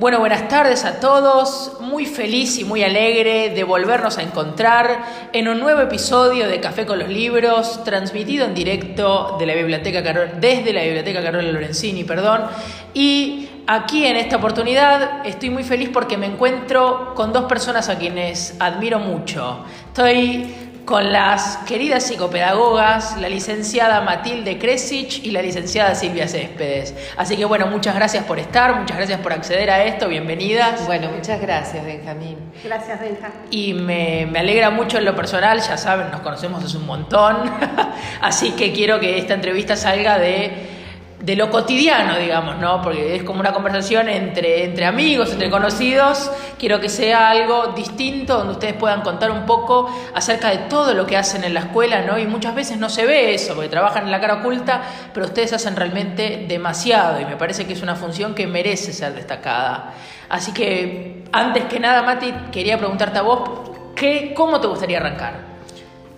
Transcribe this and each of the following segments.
Bueno, buenas tardes a todos. Muy feliz y muy alegre de volvernos a encontrar en un nuevo episodio de Café con los Libros, transmitido en directo de la biblioteca desde la Biblioteca Carola Lorenzini, perdón. Y aquí en esta oportunidad estoy muy feliz porque me encuentro con dos personas a quienes admiro mucho. Estoy con las queridas psicopedagogas, la licenciada Matilde Kresich y la licenciada Silvia Céspedes. Así que bueno, muchas gracias por estar, muchas gracias por acceder a esto, bienvenidas. Bueno, muchas gracias, Benjamín. Gracias, Benja. Y me, me alegra mucho en lo personal, ya saben, nos conocemos hace un montón, así que quiero que esta entrevista salga de de lo cotidiano, digamos, ¿no? Porque es como una conversación entre, entre amigos, entre conocidos. Quiero que sea algo distinto, donde ustedes puedan contar un poco acerca de todo lo que hacen en la escuela, ¿no? Y muchas veces no se ve eso, porque trabajan en la cara oculta, pero ustedes hacen realmente demasiado y me parece que es una función que merece ser destacada. Así que, antes que nada, Mati, quería preguntarte a vos, ¿qué, ¿cómo te gustaría arrancar?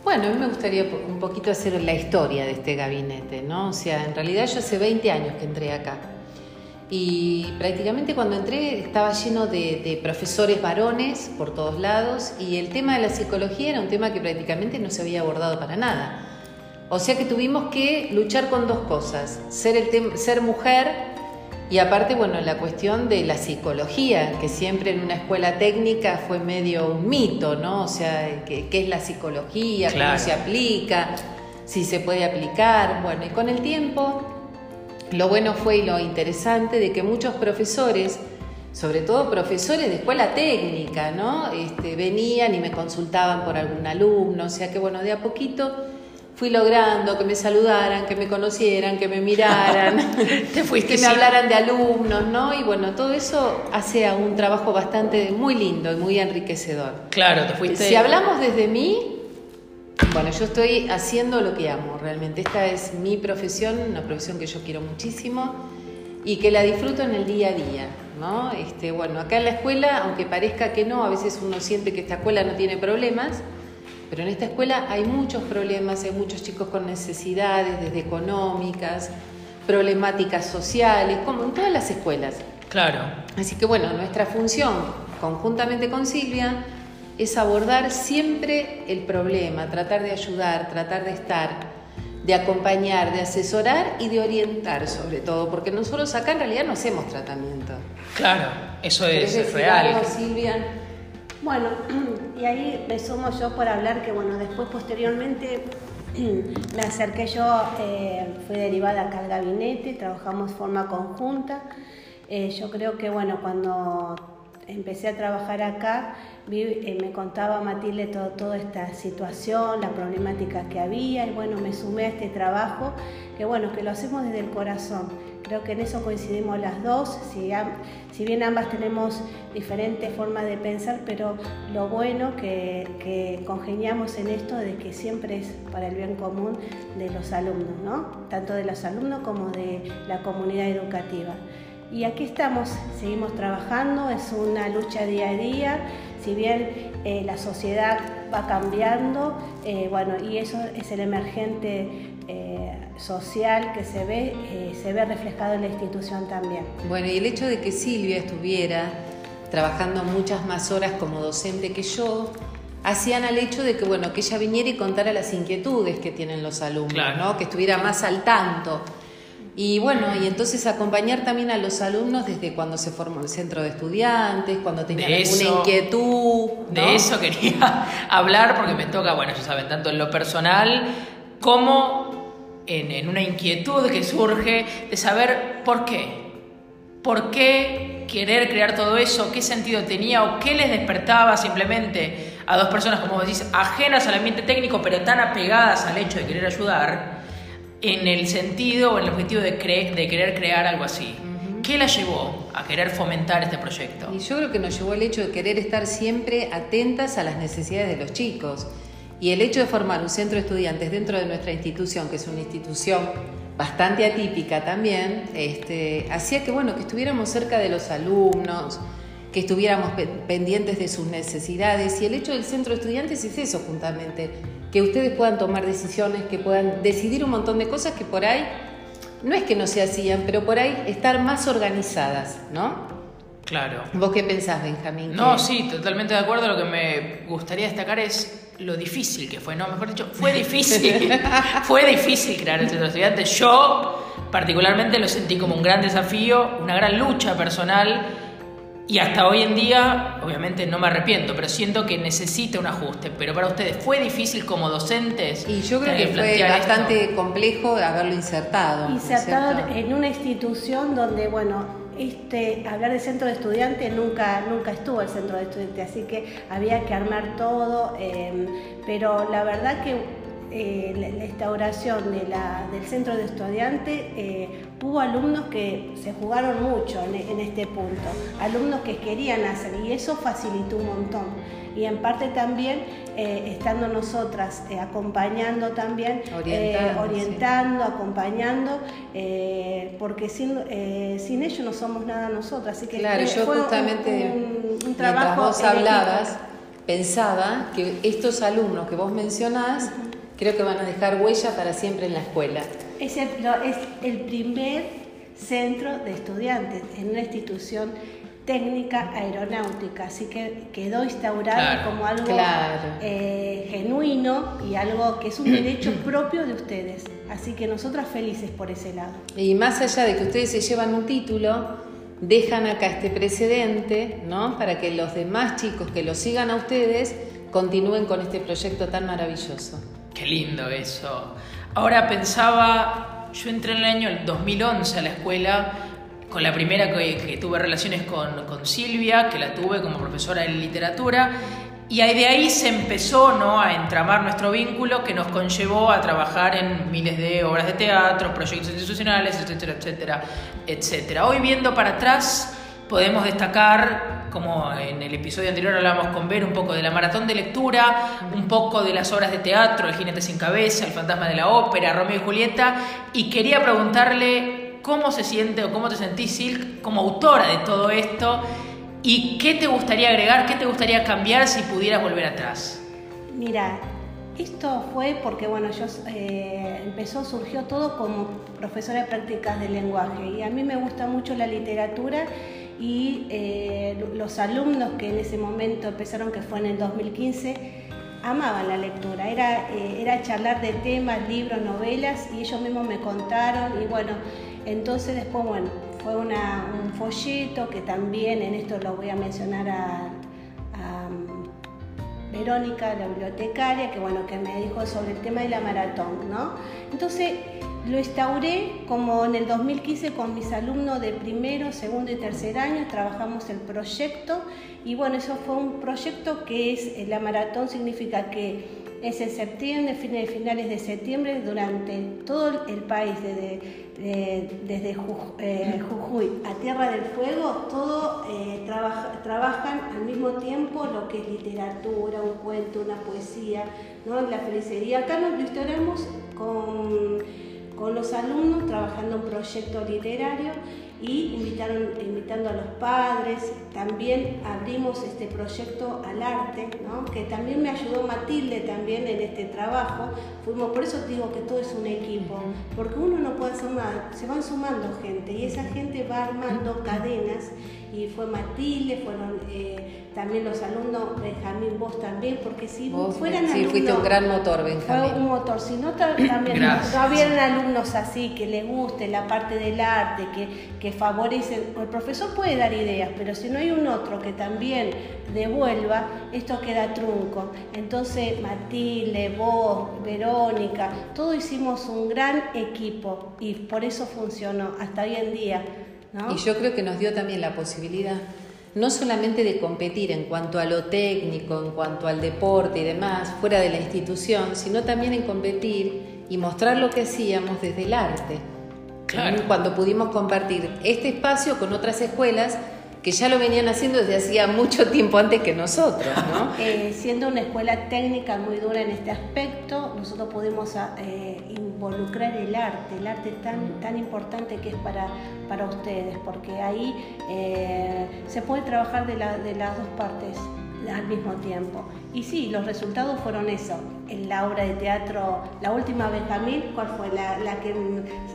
Bueno, a mí me gustaría un poquito hacer la historia de este gabinete, ¿no? O sea, en realidad yo hace 20 años que entré acá. Y prácticamente cuando entré estaba lleno de, profesores varones por todos lados y el tema de la psicología era un tema que prácticamente no se había abordado para nada. O sea que tuvimos que luchar con dos cosas, ser, mujer y aparte, bueno, la cuestión de la psicología, que siempre en una escuela técnica fue medio un mito, ¿no? O sea, ¿qué, es la psicología? ¿Cómo se aplica? Si se puede aplicar. Bueno, y con el tiempo, lo bueno fue y lo interesante de que muchos profesores, sobre todo profesores de escuela técnica, ¿no? Este, venían y me consultaban por algún alumno, o sea que, bueno, de a poquito fui logrando que me saludaran, que me conocieran, que me miraran, Te fuiste que me hablaran de alumnos, ¿no? Y bueno, todo eso hace a un trabajo bastante muy lindo y muy enriquecedor. Claro, te fuiste. Si hablamos desde mí, bueno, yo estoy haciendo lo que amo, realmente. Esta es mi profesión, una profesión que yo quiero muchísimo y que la disfruto en el día a día, ¿no? Este, bueno, acá en la escuela, aunque parezca que no, a veces uno siente que esta escuela no tiene problemas, pero en esta escuela hay muchos problemas, hay muchos chicos con necesidades, desde económicas, problemáticas sociales, como en todas las escuelas. Claro. Así que bueno, nuestra función, conjuntamente con Silvia, es abordar siempre el problema, tratar de ayudar, tratar de estar, de acompañar, de asesorar y de orientar sobre todo, porque nosotros acá en realidad no hacemos tratamiento. Claro, eso es, real. Silvia? Bueno, y ahí me sumo yo por hablar que, bueno, después posteriormente me acerqué yo, eh, fui derivada acá al gabinete, trabajamos forma conjunta. Eh, yo creo que, bueno, cuando empecé a trabajar acá, eh, me contaba Matilde todo, toda esta situación, la problemática que había, y bueno, me sumé a este trabajo, que bueno, que lo hacemos desde el corazón. Creo que en eso coincidimos las dos, si, bien ambas tenemos diferentes formas de pensar, pero lo bueno que, que congeniamos en esto de que siempre es para el bien común de los alumnos, ¿no? Tanto de los alumnos como de la comunidad educativa. Y aquí estamos, seguimos trabajando, es una lucha día a día, si bien eh, la sociedad va cambiando, eh, bueno, y eso es el emergente eh, social que se ve, se ve reflejado en la institución también. Bueno, y el hecho de que Silvia estuviera trabajando muchas más horas como docente que yo, hacían al hecho de que, bueno, que ella viniera y contara las inquietudes que tienen los alumnos, ¿no? que estuviera más al tanto. Y bueno, y entonces acompañar también a los alumnos desde cuando se formó el centro de estudiantes, cuando tenían alguna inquietud. De eso quería hablar porque me toca, bueno, ya saben, tanto en lo personal como en, en una inquietud que surge de saber por qué. ¿Por qué querer crear todo eso? ¿Qué sentido tenía o qué les despertaba simplemente a dos personas, como decís, ajenas al ambiente técnico, pero tan apegadas al hecho de querer ayudar? en el sentido o en el objetivo de, de querer crear algo así. ¿Qué la llevó a querer fomentar este proyecto? Y yo creo que nos llevó el hecho de querer estar siempre atentas a las necesidades de los chicos. Y el hecho de formar un centro de estudiantes dentro de nuestra institución, que es una institución bastante atípica también, este, hacía que, bueno, que estuviéramos cerca de los alumnos, que estuviéramos pendientes de sus necesidades. Y el hecho del centro de estudiantes es eso, juntamente, que ustedes puedan tomar decisiones, que puedan decidir un montón de cosas que por ahí, no es que no se hacían, pero por ahí estar más organizadas, ¿no? Claro. ¿Vos qué pensás, Benjamín? No, sí, totalmente de acuerdo. Lo que me gustaría destacar es lo difícil que fue, no, mejor dicho, fue difícil. fue difícil crear el centro de estudiantes. Yo, particularmente, lo sentí como un gran desafío, una gran lucha personal. Y hasta hoy en día, obviamente no me arrepiento, pero siento que necesita un ajuste. Pero para ustedes, ¿fue difícil como docentes? Y yo creo que fue plantear esto? bastante complejo haberlo insertado. ¿no es insertado en una institución donde, bueno, este, hablar de centro de estudiantes nunca, nunca estuvo el centro de estudiantes, así que había que armar todo, eh, pero la verdad que eh, la, la instauración de la- del centro de estudiantes, eh, hubo alumnos que se jugaron mucho en, en este punto, alumnos que querían hacer y eso facilitó un montón. Y en parte también eh, estando nosotras eh, acompañando también, eh, Orientando, sí. acompañando, porque sin, sin ellos no somos nada nosotras. Así que Claro, yo fue un- justamente, un, un trabajo vos hablabas, pensaba que estos alumnos que vos mencionás, creo que van a dejar huella para siempre en la escuela. Es el, lo- es el primer centro de estudiantes en una institución técnica aeronáutica, así que quedó instaurado Claro, como algo claro. eh, genuino y algo que es un derecho propio de ustedes. Así que nosotras felices por ese lado. Y más allá de que ustedes se llevan un título, dejan acá este precedente, ¿no? Para que los demás chicos que lo sigan a ustedes continúen con este proyecto tan maravilloso. Qué lindo eso. Ahora pensaba, yo entré en el año 2011 a la escuela, con la primera que, tuve relaciones con, Silvia, que la tuve como profesora de literatura, y de ahí se empezó ¿no? a entramar nuestro vínculo que nos conllevó a trabajar en miles de obras de teatro, proyectos institucionales, etcétera, etcétera, etcétera. Hoy viendo para atrás podemos destacar, como en el episodio anterior hablábamos con Ver, un poco de la maratón de lectura, un poco de las obras de teatro, El jinete sin cabeza, El fantasma de la ópera, Romeo y Julieta, y quería preguntarle cómo se siente o cómo te sentís, Silk, como autora de todo esto, y qué te gustaría agregar, qué te gustaría cambiar si pudieras volver atrás. Mira, esto fue porque, bueno, yo eh, empezó, surgió todo como profesora de prácticas de lenguaje y a mí me gusta mucho la literatura y eh, los alumnos que en ese momento empezaron, que fue en el 2015, amaban la lectura, era, eh, era charlar de temas, libros, novelas y ellos mismos me contaron y bueno, entonces después, bueno, fue un folleto que también en esto lo voy a mencionar a- a Verónica, la bibliotecaria, que bueno, que me dijo sobre el tema de la maratón, ¿no? Entonces lo instauré como en el 2015 con mis alumnos de primero, segundo y tercer año, trabajamos el proyecto y bueno, eso fue un proyecto que es, eh, la maratón significa que es en septiembre, fines, finales de septiembre, durante todo el país, desde, de- desde eh, Jujuy a Tierra del Fuego, todo eh, trabaja- trabajan al mismo tiempo lo que es literatura, un cuento, una poesía, ¿no? la felicería. Acá nos con, con los alumnos trabajando un proyecto literario y invitaron, invitando a los padres. También abrimos este proyecto al arte, ¿no? que también me ayudó Matilde también en este trabajo. Fuimos, por eso te digo que todo es un equipo, porque uno no puede hacer nada, se van sumando gente y esa gente va armando cadenas y fue Matilde, fueron eh, también los alumnos, Benjamín, vos también, porque si Vos, fueran sí, alumnos... fuiste un gran motor, Fue Benjamín. un motor, si no ta- también no, no hubieran alumnos así que les guste la parte del arte, que, que favorecen, el profesor puede dar ideas, pero si no hay un otro que también devuelva, esto queda trunco. Entonces Matilde, vos, Verónica, todos hicimos un gran equipo y por eso funcionó hasta hoy en día. ¿no? Y yo creo que nos dio también la posibilidad no solamente de competir en cuanto a lo técnico, en cuanto al deporte y demás, fuera de la institución, sino también en competir y mostrar lo que hacíamos desde el arte. Claro. Cuando pudimos compartir este espacio con otras escuelas que ya lo venían haciendo desde hacía mucho tiempo antes que nosotros, ¿no? Eh, siendo una escuela técnica muy dura en este aspecto, nosotros pudimos ah, eh, involucrar el arte, el arte tan, tan importante que es para, para ustedes, porque ahí eh, se puede trabajar de, la- de las dos partes. Al mismo tiempo. Y sí, los resultados fueron eso. En la obra de teatro, la última Benjamín, ¿cuál fue? La, la que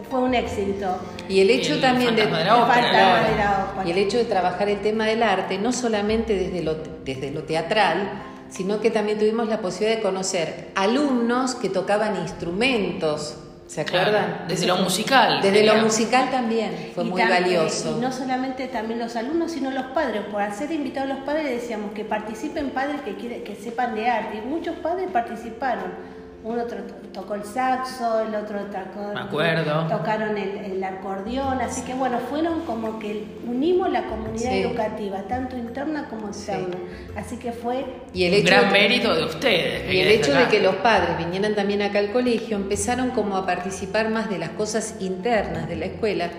fue un éxito. Y el hecho El también de, de la ópera, la- de la ópera. y el hecho de trabajar el tema del arte, no solamente desde lo, desde lo teatral, sino que también tuvimos la posibilidad de conocer alumnos que tocaban instrumentos, ¿se Claro, acuerdan? desde lo musical, Desde lo musical también, fue Y muy valioso. Y no solamente también los alumnos, sino los padres. Por ser invitados los padres decíamos que participen padres que, quiere- que sepan de arte. Y muchos padres participaron. Uno to- tocó el saxo, el otro tocó, Me acuerdo. tocaron el, el acordeón. Así que bueno, fueron como que unimos la comunidad Sí. educativa, tanto interna como externa. Así que fue Y el Un hecho gran de- mérito de ustedes. que Y el hecho de que los padres vinieran también acá al colegio, empezaron como a participar más de las cosas internas de la escuela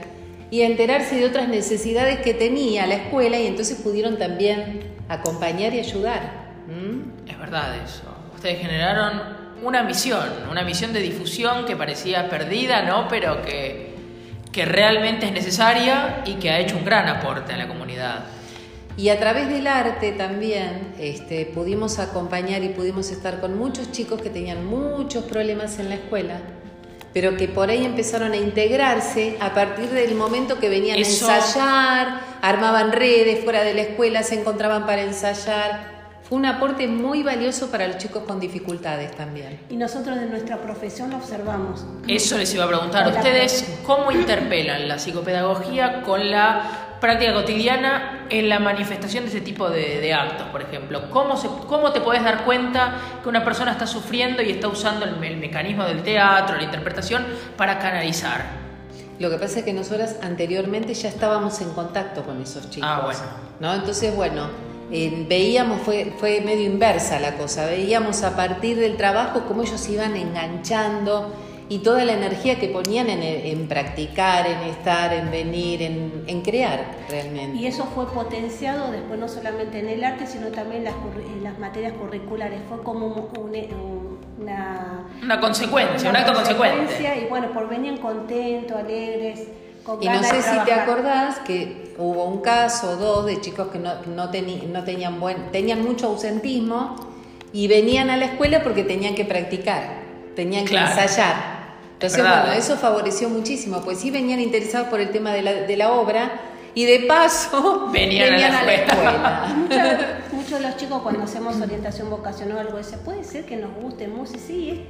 y a enterarse de otras necesidades que tenía la escuela y entonces pudieron también acompañar y ayudar. ¿Mm? Es verdad eso. Ustedes generaron una misión, una misión de difusión que parecía perdida, ¿no? Pero que, que realmente es necesaria y que ha hecho un gran aporte a la comunidad. Y a través del arte también este, pudimos acompañar y pudimos estar con muchos chicos que tenían muchos problemas en la escuela, pero que por ahí empezaron a integrarse a partir del momento que venían Eso- a ensayar, armaban redes fuera de la escuela, se encontraban para ensayar. Fue un aporte muy valioso para los chicos con dificultades también. y nosotros de nuestra profesión lo observamos. Eso les iba a preguntar. Hola. ¿Ustedes cómo interpelan la psicopedagogía con la práctica cotidiana en la manifestación de ese tipo de, de actos, por ejemplo? ¿Cómo, se, ¿Cómo te puedes dar cuenta que una persona está sufriendo y está usando el, el mecanismo del teatro, la interpretación, para canalizar? Lo que pasa es que nosotras anteriormente ya estábamos en contacto con esos chicos. Ah, bueno. ¿no? Entonces, bueno, eh, veíamos, fue, fue medio inversa la cosa, veíamos a partir del trabajo cómo ellos iban enganchando y toda la energía que ponían en, en practicar, en estar, en venir, en, en crear realmente. Y eso fue potenciado después no solamente en el arte, sino también en las, en las materias curriculares. Fue como un- un- un- una, Una consecuencia, una un acto consecuente. consecuencia, Y bueno, por venían contentos, alegres, con Y no sé si te acordás que hubo un caso o dos de chicos que no, no, teni- no tenían buen, tenían mucho ausentismo y venían a la escuela porque tenían que practicar, tenían que Claro. ensayar. Entonces, verdad. bueno, eso favoreció muchísimo, pues sí venían interesados por el tema de la, de la obra y de paso Venían a la escuela. escuela. Muchos, de los chicos cuando hacemos orientación vocacional o algo dicen, puede ser que nos guste música, sí,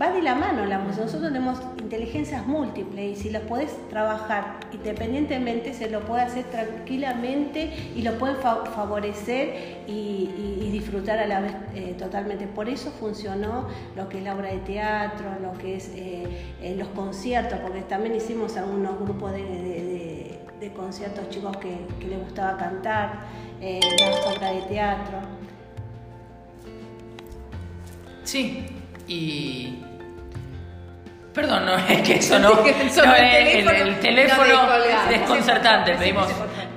va de la mano la música. Nosotros tenemos inteligencias múltiples y si los podés trabajar independientemente, se lo puede hacer tranquilamente y lo pueden fa- favorecer y, disfrutar a la vez eh, totalmente. Por eso funcionó lo que es la obra de teatro, lo que es eh, eh, los conciertos, porque también hicimos algunos grupos de de conciertos chicos que, que les gustaba cantar, eh, las obras de teatro. Sí, y... Perdón, no, es que eso no... No, el el, el- teléfono, el teléfono no desconcertante. Pedimos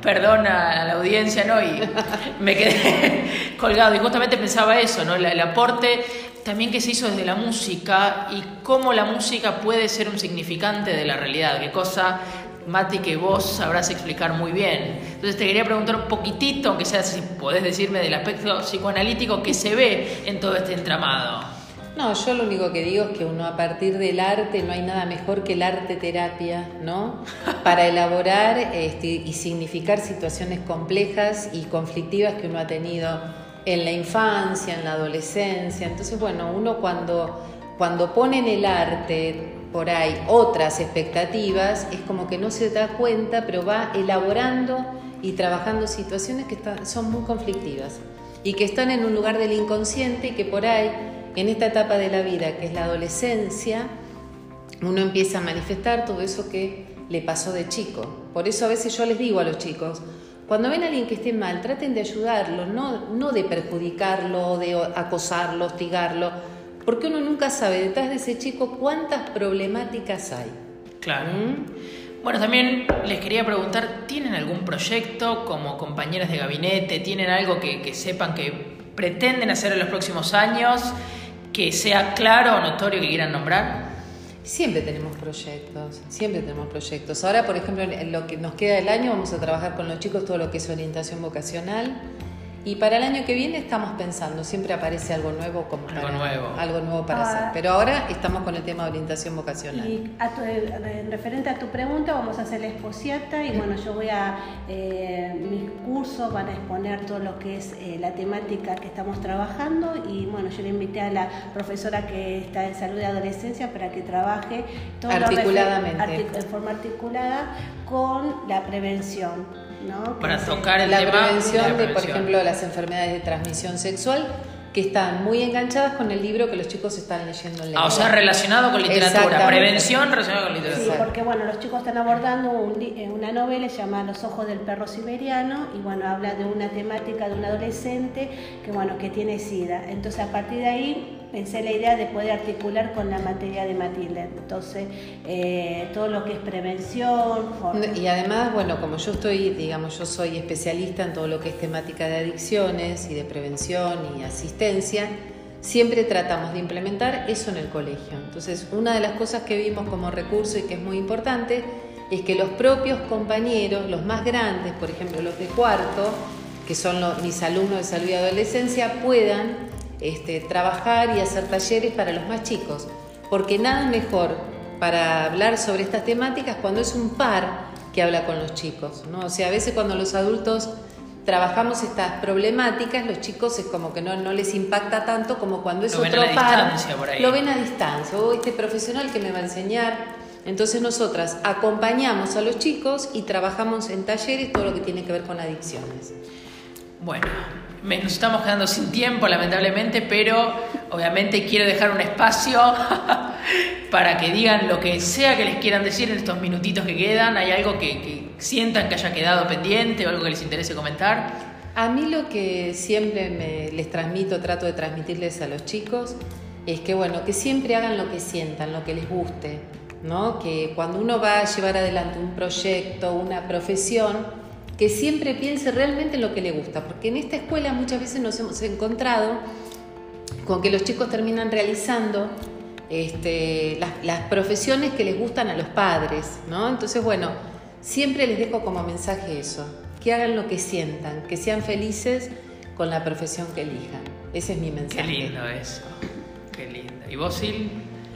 perdón a la audiencia, ¿no? Y me quedé colgado. Y justamente pensaba eso, ¿no? El, el aporte también que se hizo desde la música y cómo la música puede ser un significante de la realidad. Qué cosa, Mati, que vos sabrás explicar muy bien. Entonces te quería preguntar un poquitito, aunque sea si podés decirme del aspecto psicoanalítico que se ve en todo este entramado. No, yo lo único que digo es que uno a partir del arte no hay nada mejor que el arte terapia, ¿no? Para elaborar este, y significar situaciones complejas y conflictivas que uno ha tenido en la infancia, en la adolescencia. Entonces, bueno, uno cuando, cuando pone en el arte por ahí otras expectativas, es como que no se da cuenta, pero va elaborando y trabajando situaciones que son muy conflictivas y que están en un lugar del inconsciente y que por ahí, en esta etapa de la vida, que es la adolescencia, uno empieza a manifestar todo eso que le pasó de chico. Por eso a veces yo les digo a los chicos, cuando ven a alguien que esté mal, traten de ayudarlo, no, no de perjudicarlo, de acosarlo, hostigarlo, porque uno nunca sabe detrás de ese chico cuántas problemáticas hay. Claro. ¿Mm? Bueno, también les quería preguntar, ¿tienen algún proyecto como compañeras de gabinete? ¿Tienen algo que, que sepan que pretenden hacer en los próximos años? Que sea claro o notorio que quieran nombrar. Siempre tenemos proyectos, siempre tenemos proyectos. Ahora, por ejemplo, en lo que nos queda del año vamos a trabajar con los chicos todo lo que es orientación vocacional Y para el año que viene estamos pensando, siempre aparece algo nuevo como Algo para, nuevo. algo nuevo para Ah. hacer. Pero ahora estamos con el tema de orientación vocacional. Y a tu- en referente a tu pregunta, vamos a hacer la exposiata y bueno, yo voy a, eh, mis cursos van a exponer todo lo que es eh, la temática que estamos trabajando y bueno, yo le invité a la profesora que está en salud de adolescencia para que trabaje todo lo refer- Articuladamente. artic- de forma articulada con la prevención. ¿No? Para tocar el la tema prevención la de, por prevención. ejemplo, las enfermedades de transmisión sexual, que están muy enganchadas con el libro que los chicos están leyendo en Ah, o sea, relacionado con literatura. Prevención relacionada con Sí, literatura. porque bueno, los chicos están abordando un eh, una novela llamada Los ojos del perro siberiano y bueno, habla de una temática de un adolescente que bueno, que tiene sida. Entonces a partir de ahí pensé la idea de poder articular con la materia de Matilde. Entonces, eh, todo lo que es prevención, Y además, bueno, como yo estoy, digamos, yo soy especialista en todo lo que es temática de adicciones y de prevención y asistencia, siempre tratamos de implementar eso en el colegio. Entonces, una de las cosas que vimos como recurso y que es muy importante es que los propios compañeros, los más grandes, por ejemplo, los de cuarto, que son los- mis alumnos de salud y adolescencia, puedan este, trabajar y hacer talleres para los más chicos. Porque nada mejor para hablar sobre estas temáticas cuando es un par que habla con los chicos. ¿no? O sea, a veces cuando los adultos trabajamos estas problemáticas, los chicos es como que no, no les impacta tanto como cuando es Lo ven otro a la par. distancia por ahí. Lo ven a distancia. O este profesional que me va a enseñar. Entonces nosotras acompañamos a los chicos y trabajamos en talleres todo lo que tiene que ver con adicciones. Bueno, me- nos estamos quedando sin tiempo, lamentablemente, pero obviamente quiero dejar un espacio para que digan lo que sea que les quieran decir en estos minutitos que quedan. ¿Hay algo que, sientan que haya quedado pendiente o algo que les interese comentar? A mí lo que siempre me- les transmito, trato de transmitirles a los chicos, es que bueno, que siempre hagan lo que sientan, lo que les guste, ¿no? Que cuando uno va a llevar adelante un proyecto, una profesión, que siempre piense realmente en lo que le gusta, porque en esta escuela muchas veces nos hemos encontrado con que los chicos terminan realizando este, las, las profesiones que les gustan a los padres, ¿no? Entonces, bueno, siempre les dejo como mensaje eso, que hagan lo que sientan, que sean felices con la profesión que elijan. Ese es mi mensaje. Qué lindo eso, qué lindo. ¿Y vos, Sil?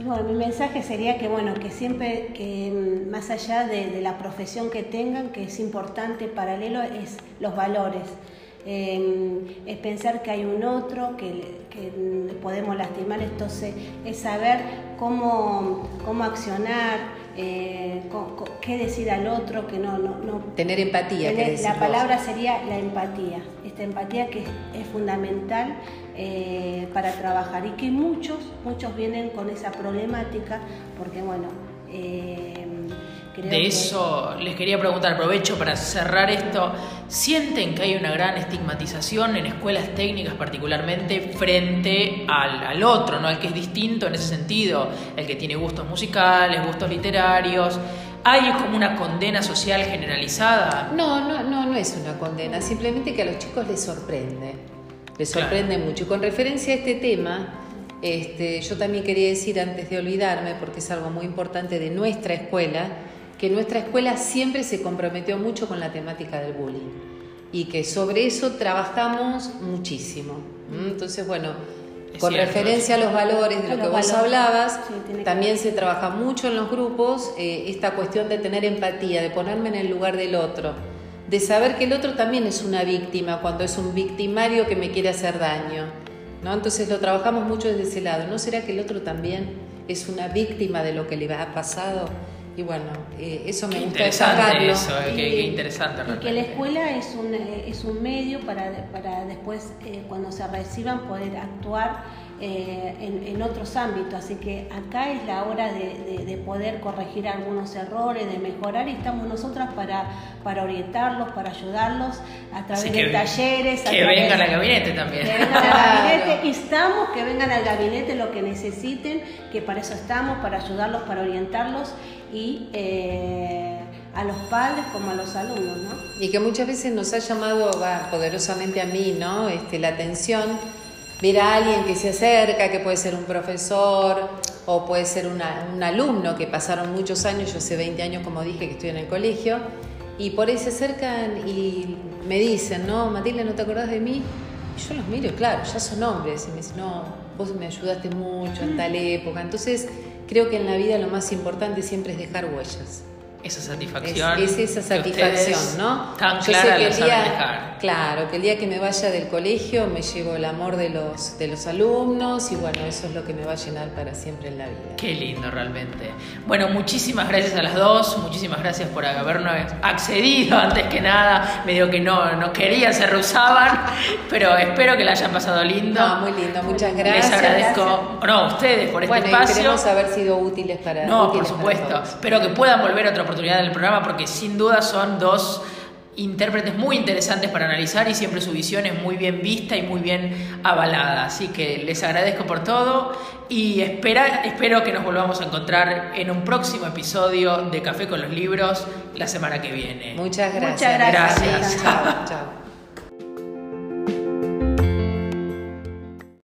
Bueno, mi mensaje sería que bueno, que siempre, que mm, más allá de, la profesión que tengan, que es importante, paralelo, es los valores. Eh, es pensar que hay un otro, que, que mm, podemos lastimar, entonces es saber cómo, cómo accionar, eh, qué decir al otro, que no, no, no Tener empatía, Tener- la vos. palabra sería la empatía, esta empatía que es, es fundamental eh, para trabajar y que muchos, muchos vienen con esa problemática porque bueno, eh, creo De que- eso les quería preguntar, aprovecho para cerrar esto. ¿Sienten que hay una gran estigmatización en escuelas técnicas particularmente frente al, al otro, ¿no? al que es distinto en ese sentido? El que tiene gustos musicales, gustos literarios. ¿Hay como una condena social generalizada? No, no, no, no es una condena, simplemente que a los chicos les sorprende, les Claro. sorprende mucho. Y con referencia a este tema, este, yo también quería decir antes de olvidarme, porque es algo muy importante de nuestra escuela, que nuestra escuela siempre se comprometió mucho con la temática del bullying y que sobre eso trabajamos muchísimo. Entonces, bueno, Es con cierto. referencia a los valores de A lo que vos valores. hablabas, Sí, también se trabaja mucho en los grupos eh, esta cuestión de tener empatía, de ponerme en el lugar del otro, de saber que el otro también es una víctima cuando es un victimario que me quiere hacer daño. ¿no? Entonces lo trabajamos mucho desde ese lado. ¿No será que el otro también es una víctima de lo que le ha pasado? Y bueno, eh, eso me Qué gusta interesante destacarlo. eso, eh, qué, qué interesante. Y que la escuela es un, eh, es un medio para, para después, eh, cuando se reciban, poder actuar eh, en, en otros ámbitos. Así que acá es la hora de, de- de poder corregir algunos errores, de mejorar, y estamos nosotras para, para orientarlos, para ayudarlos a través Así de que- talleres. que vengan al gabinete también. Que vengan al gabinete, instamos que vengan al gabinete lo que necesiten, que para eso estamos, para ayudarlos, para orientarlos y eh, a los padres como a los alumnos, ¿no? Y que muchas veces nos ha llamado poderosamente a mí, ¿no? Este, la atención, ver a alguien que se acerca, que puede ser un profesor o puede ser un alumno que pasaron muchos años, yo hace 20 años, como dije, que estoy en el colegio, y por ahí se acercan y me dicen, no, Matilde, ¿no te acordás de mí? Y yo los miro, claro, ya son hombres. Y me dicen, no, vos me ayudaste mucho en tal época. Entonces, creo que en la vida lo más importante siempre es dejar huellas. Esa satisfacción. Es, esa satisfacción, ¿no? Tan clara que el día, Claro, que el día que me vaya del colegio me llevo el amor de los, de los alumnos y bueno, eso es lo que me va a llenar para siempre en la vida. Qué lindo realmente. Bueno, muchísimas gracias a las dos, muchísimas gracias por habernos accedido antes que nada, medio que no, no querían, se rehusaban, pero espero que la hayan pasado lindo. No, muy lindo, muchas gracias. Les agradezco, no, a ustedes por este bueno, espacio. Esperemos haber sido útiles para No, por supuesto. Espero que puedan volver a otra oportunidad en el programa porque sin duda son dos intérpretes muy interesantes para analizar y siempre su visión es muy bien vista y muy bien avalada. Así que les agradezco por todo y espera, espero que nos volvamos a encontrar en un próximo episodio de Café con los Libros la semana que viene. Muchas gracias. Muchas gracias. gracias. Chao, chao.